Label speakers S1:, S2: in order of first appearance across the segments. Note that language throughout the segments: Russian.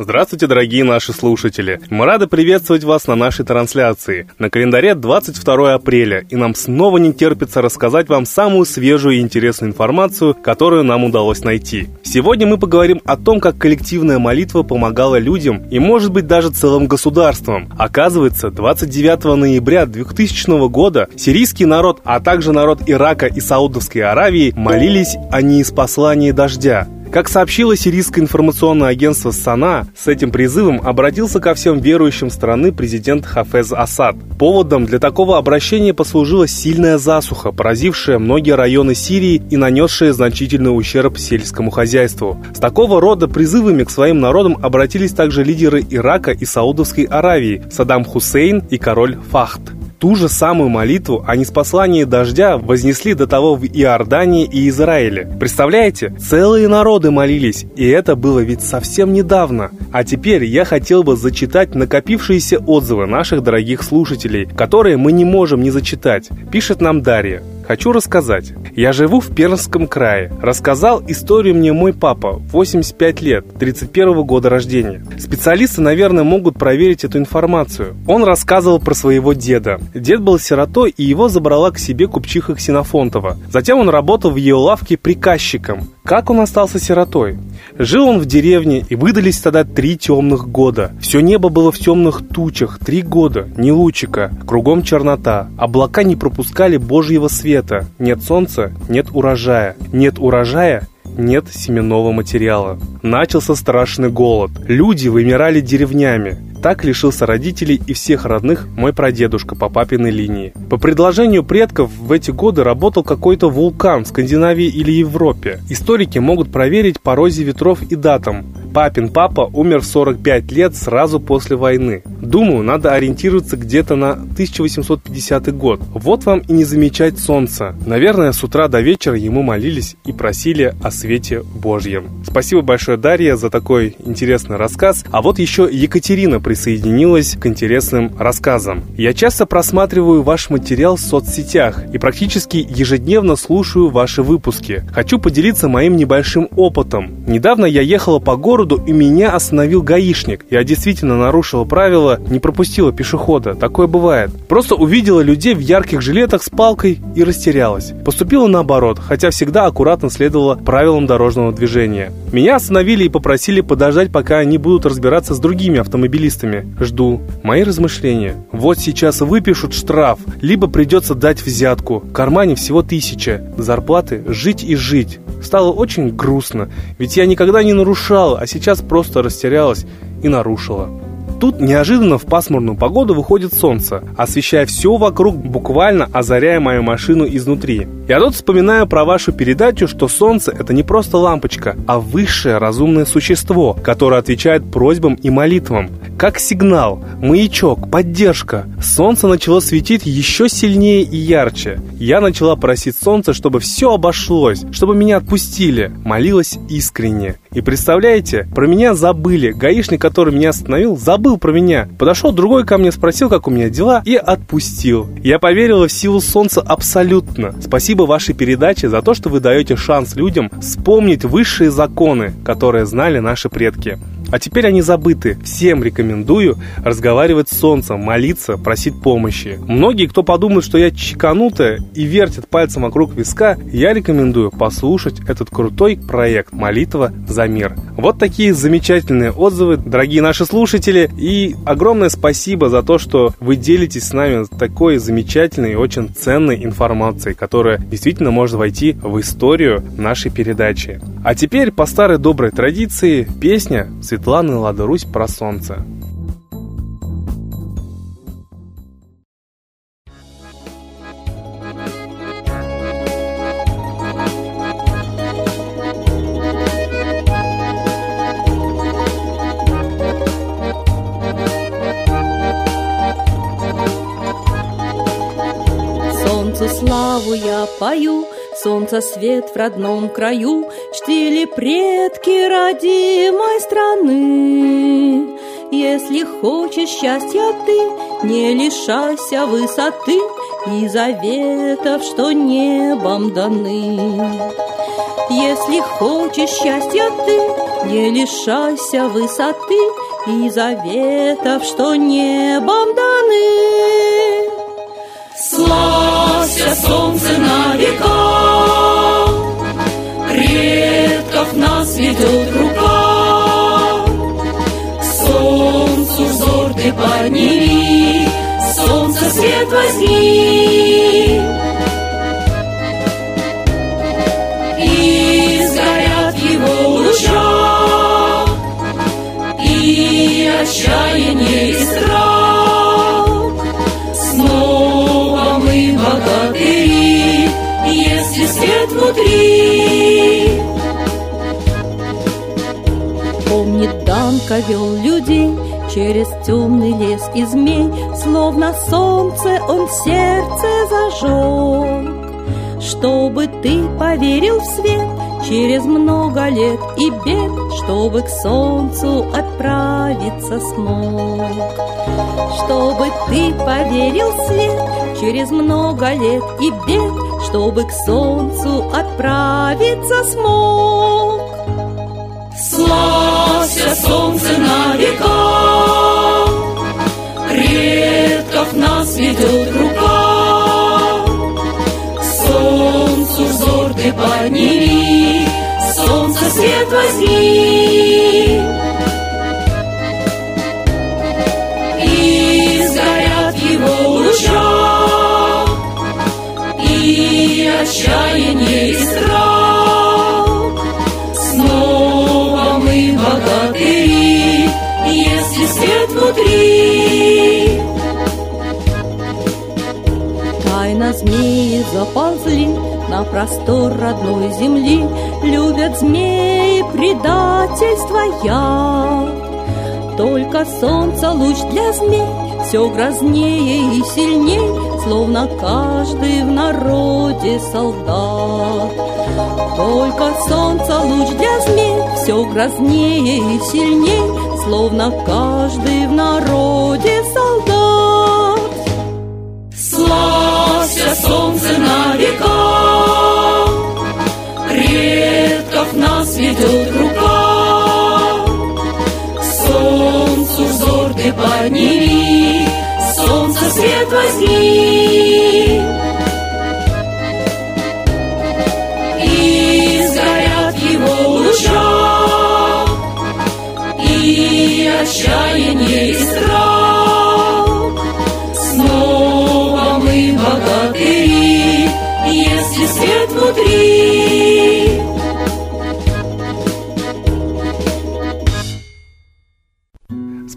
S1: Здравствуйте, дорогие наши слушатели! Мы рады приветствовать вас на нашей трансляции. На календаре 22 апреля, и нам снова не терпится рассказать вам самую свежую и интересную информацию, которую нам удалось найти. Сегодня мы поговорим о том, как коллективная молитва помогала людям и, может быть, даже целым государствам. Оказывается, 29 ноября 2000 года сирийский народ, а также народ Ирака и Саудовской Аравии молились о неиспослании дождя. Как сообщило сирийское информационное агентство САНА, с этим призывом обратился ко всем верующим страны президент Хафез Асад. Поводом для такого обращения послужила сильная засуха, поразившая многие районы Сирии и нанесшая значительный ущерб сельскому хозяйству. С такого рода призывами к своим народам обратились также лидеры Ирака и Саудовской Аравии Саддам Хусейн и король Фахд. Ту же самую молитву о неспослании дождя вознесли до того в Иордании и Израиле. Представляете? Целые народы молились, и это было ведь совсем недавно. А теперь я хотел бы зачитать накопившиеся отзывы наших дорогих слушателей, которые мы не можем не зачитать. Пишет нам Дарья. Хочу рассказать. Я живу в Пермском крае. Рассказал историю мне мой папа, 85 лет, 31 года рождения. Специалисты, наверное, могут проверить эту информацию. Он рассказывал про своего деда. Дед был сиротой, и его забрала к себе купчиха Ксенофонтова. Затем он работал в ее лавке приказчиком. Как он остался сиротой? Жил он в деревне, и выдались тогда три темных года. Все небо было в темных тучах, три года, ни лучика, кругом чернота. Облака не пропускали божьего света. Нет солнца, нет урожая. Нет урожая, нет семенного материала. Начался страшный голод. Люди вымирали деревнями. Так лишился родителей и всех родных мой прадедушка по папиной линии. По предложению предков в эти годы работал какой-то вулкан в Скандинавии или Европе. Историки могут проверить по розе ветров и датам. Папин папа умер в 45 лет сразу после войны. Думаю, надо ориентироваться где-то на 1850 год. Вот вам и не замечать солнца. Наверное, с утра до вечера ему молились и просили о свете Божьем. Спасибо большое, Дарья, за такой интересный рассказ. А вот еще Екатерина присоединилась к интересным рассказам. Я часто просматриваю ваш материал в соцсетях и практически ежедневно слушаю ваши выпуски. Хочу поделиться моим небольшим опытом. Недавно я ехала по городу и меня остановил гаишник. Я действительно нарушила правила не пропустила пешехода. Такое бывает. Просто увидела людей в ярких жилетах с палкой и растерялась. Поступила наоборот, хотя всегда аккуратно следовала правилам дорожного движения. Меня остановили и попросили подождать, пока они будут разбираться с другими автомобилистами. Жду. Мои размышления. Вот сейчас выпишут штраф, либо придется дать взятку. В кармане всего тысяча. Зарплаты жить и жить. Стало очень грустно, ведь я никогда не нарушала, а сейчас просто растерялась и нарушила. Тут неожиданно в пасмурную погоду выходит солнце, освещая все вокруг, буквально озаряя мою машину изнутри. Я тут вспоминаю про вашу передачу, что солнце это не просто лампочка, а высшее разумное существо, которое отвечает просьбам и молитвам. Как сигнал, маячок, поддержка. Солнце начало светить еще сильнее и ярче. Я начала просить солнце, чтобы все обошлось, чтобы меня отпустили. Молилась искренне. И представляете, про меня забыли. Гаишник, который меня остановил, забыл про меня. Подошел другой ко мне, спросил, как у меня дела, и отпустил. Я поверила в силу солнца абсолютно. Спасибо вашей передаче за то, что вы даете шанс людям вспомнить высшие законы, которые знали наши предки. А теперь они забыты. Всем рекомендую разговаривать с солнцем, молиться, просить помощи. Многие, кто подумает, что я чеканутая и вертит пальцем вокруг виска, я рекомендую послушать этот крутой проект «Молитва за мир». Вот такие замечательные отзывы, дорогие наши слушатели. И огромное спасибо за то, что вы делитесь с нами такой замечательной и очень ценной информацией, которая действительно может войти в историю нашей передачи. А теперь, по старой доброй традиции, песня Светланы Лада Русь про солнце.
S2: Солнцу славу я пою, Солнца свет в родном краю Чтили предки родимой страны. Если хочешь счастья ты, не лишайся высоты И заветов, что небом даны. Если хочешь счастья ты, не лишайся высоты и заветов, что небом даны. Славься, солнце на ведет рука. К солнцу взор ты подними, солнце свет возьми. И сгорят его луча, и отчаяние и страх. Снова мы богатыри, если свет внутри. Помнит Данка вел людей Через темный лес и змей. Словно солнце он сердце зажег Чтобы ты поверил в свет Через много лет и бед Чтобы к солнцу отправиться смог. Чтобы ты поверил в свет Через много лет и бед Чтобы к солнцу отправиться смог Славься, солнце на века, Предков нас ведет рука. К солнцу взор ты подними, Солнце свет возьми. И сгорят его луча, И отчаяние и страх. Заползли на простор родной земли, Любят змеи предательство яд. Только солнце луч для змей все грознее и сильней, Словно каждый в народе солдат. Только солнце луч для змей все грознее и сильней, Словно каждый в народе солдат. Солнце на века, Предков нас ведет рука. К солнцу взор ты подними, Солнце свет возьми. И сгорят его луча, И отчаяние и страх.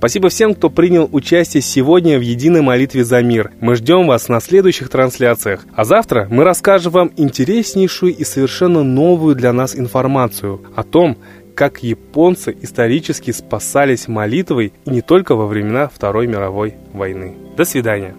S1: Спасибо всем, кто принял участие сегодня в единой молитве за мир. Мы ждем вас на следующих трансляциях. А завтра мы расскажем вам интереснейшую и совершенно новую для нас информацию о том, как японцы исторически спасались молитвой и не только во времена Второй мировой войны. До свидания.